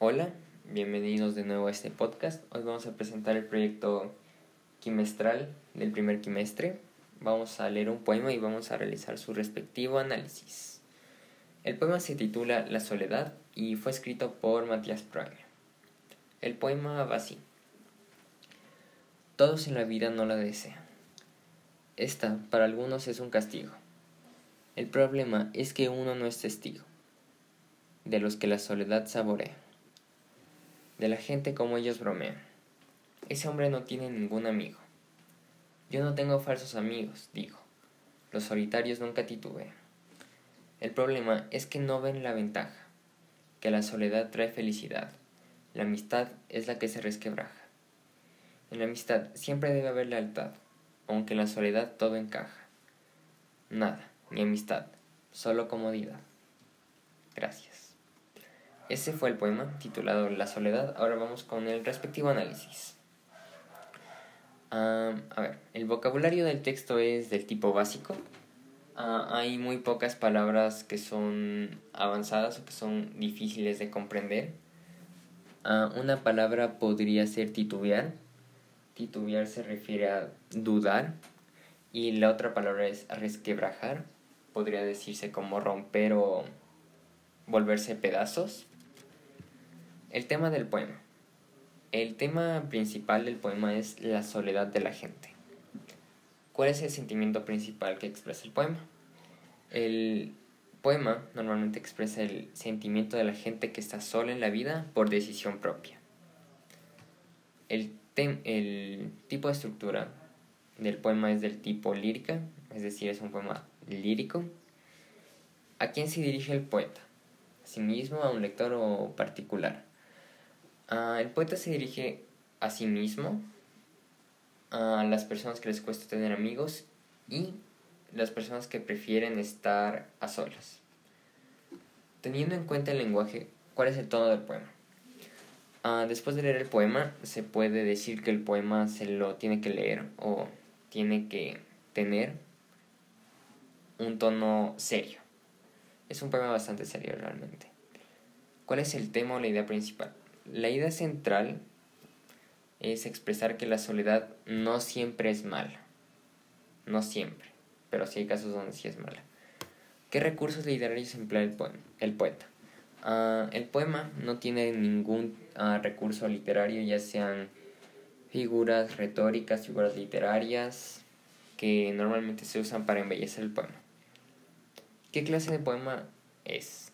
Hola, bienvenidos de nuevo a este podcast. Hoy vamos a presentar el proyecto quimestral del primer quimestre. Vamos a leer un poema y vamos a realizar su respectivo análisis. El poema se titula La soledad y fue escrito por Matías Prime. El poema va así. Todos en la vida no la desean. Esta, para algunos, es un castigo. El problema es que uno no es testigo de los que la soledad saborea de la gente como ellos bromean. Ese hombre no tiene ningún amigo. Yo no tengo falsos amigos, digo. Los solitarios nunca titubean. El problema es que no ven la ventaja, que la soledad trae felicidad. La amistad es la que se resquebraja. En la amistad siempre debe haber lealtad, aunque en la soledad todo encaja. Nada, ni amistad, solo comodidad. Gracias. Ese fue el poema titulado La soledad. Ahora vamos con el respectivo análisis. a ver, el vocabulario del texto es del tipo básico. Ah, hay muy pocas palabras que son avanzadas o que son difíciles de comprender. Ah, una palabra podría ser titubear. Titubear se refiere a dudar. Y la otra palabra es resquebrajar. Podría decirse como romper o volverse pedazos. El tema del poema. El tema principal del poema es la soledad de la gente. ¿Cuál es el sentimiento principal que expresa el poema? El poema normalmente expresa el sentimiento de la gente que está sola en la vida por decisión propia. El, el tipo de estructura del poema es del tipo lírica, es decir, es un poema lírico. ¿A quién se dirige el poeta? ¿A sí mismo, a un lector o particular? Ah, el poeta se dirige a sí mismo, a las personas que les cuesta tener amigos y las personas que prefieren estar a solas. Teniendo en cuenta el lenguaje, ¿cuál es el tono del poema? Ah, después de leer el poema, se puede decir que el poema se lo tiene que leer o tiene que tener un tono serio. Es un poema bastante serio realmente. ¿Cuál es el tema o la idea principal? La idea central es expresar que la soledad no siempre es mala. No siempre, pero sí hay casos donde sí es mala. ¿Qué recursos literarios emplea el, el poeta? Ah, el poema no tiene ningún ah, recurso literario, ya sean figuras retóricas, figuras literarias, que normalmente se usan para embellecer el poema. ¿Qué clase de poema es?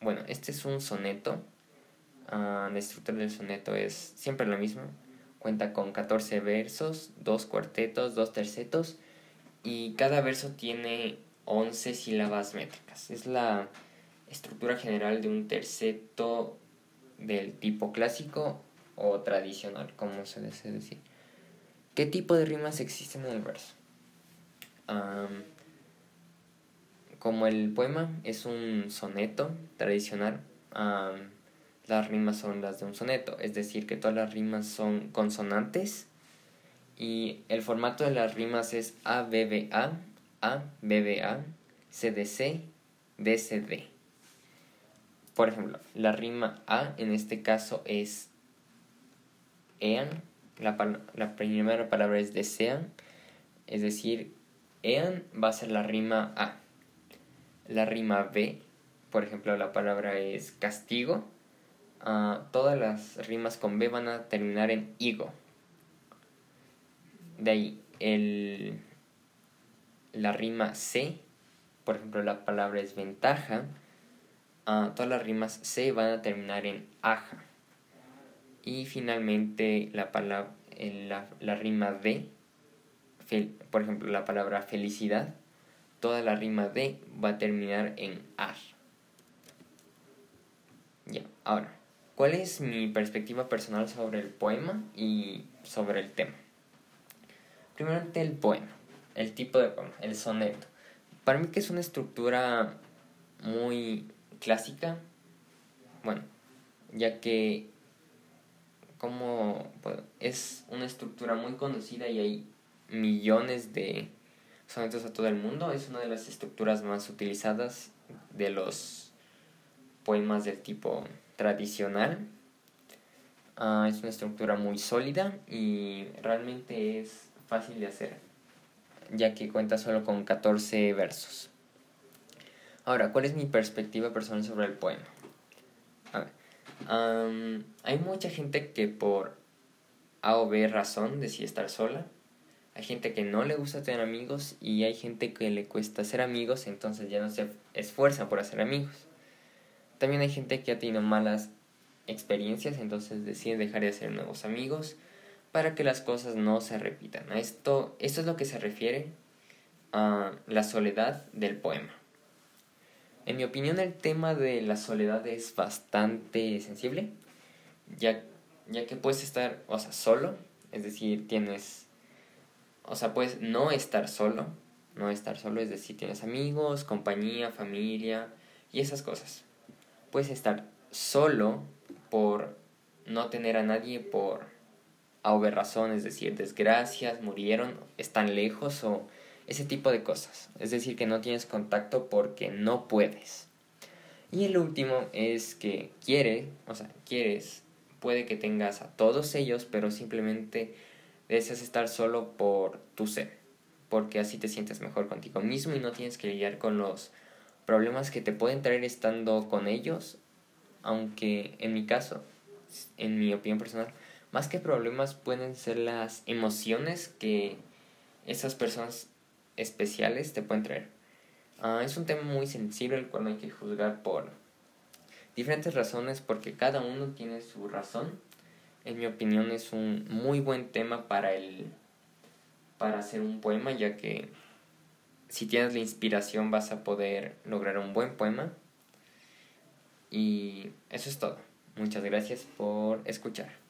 Bueno, este es un soneto La estructura del soneto es siempre lo mismo. Cuenta con 14 versos, dos cuartetos, dos tercetos y cada verso tiene 11 sílabas métricas. Es la estructura general de un terceto del tipo clásico o tradicional, como se desea decir. ¿Qué tipo de rimas existen en el verso? como el poema es un soneto tradicional, las rimas son las de un soneto, es decir, que todas las rimas son consonantes y el formato de las rimas es ABBA, ABBA, CDC, DCD. Por ejemplo, la rima A en este caso es EAN, la, la primera palabra es desean, es decir, EAN va a ser la rima A. La rima B, por ejemplo, la palabra es castigo, todas las rimas con B van a terminar en higo. De ahí, el, la rima C, por ejemplo, la palabra es ventaja. todas las rimas C van a terminar en aja. Y finalmente, la, palabra, la, la rima D, por ejemplo, la palabra felicidad, toda la rima D va a terminar en ar. Ya, ahora. ¿Cuál es mi perspectiva personal sobre el poema y sobre el tema? Primeramente el poema, el tipo de poema, el soneto. Para mí que es una estructura muy clásica, bueno, ya que como es una estructura muy conocida y hay millones de sonetos a todo el mundo, es una de las estructuras más utilizadas de los poemas del tipo tradicional. Ah, es una estructura muy sólida y realmente es fácil de hacer, ya que cuenta solo con 14 versos. Ahora, ¿cuál es mi perspectiva personal sobre el poema? hay mucha gente que por A o B razón decide estar sola. Hay gente que no le gusta tener amigos y hay gente que le cuesta ser amigos, entonces ya no se esfuerza por hacer amigos. También hay gente que ha tenido malas experiencias, entonces decide dejar de hacer nuevos amigos para que las cosas no se repitan. Esto, esto es lo que se refiere a la soledad del poema. En mi opinión el tema de la soledad es bastante sensible, ya, ya que puedes estar, o sea, solo, es decir, tienes, o sea, puedes no estar solo, no estar solo, es decir, tienes amigos, compañía, familia y esas cosas. Puedes estar solo por no tener a nadie por a razón, es decir, desgracias, murieron, están lejos o ese tipo de cosas. Es decir, que no tienes contacto porque no puedes. Y el último es que quiere, o sea, quieres, puede que tengas a todos ellos, pero simplemente deseas estar solo por tu ser, porque así te sientes mejor contigo mismo y no tienes que lidiar con los problemas que te pueden traer estando con ellos, aunque en mi caso, en mi opinión personal, más que problemas pueden ser las emociones que esas personas especiales te pueden traer. Ah, es un tema muy sensible el cual hay que juzgar por diferentes razones porque cada uno tiene su razón. En mi opinión es un muy buen tema para el para hacer un poema ya que si tienes la inspiración vas a poder lograr un buen poema. Y eso es todo. Muchas gracias por escuchar.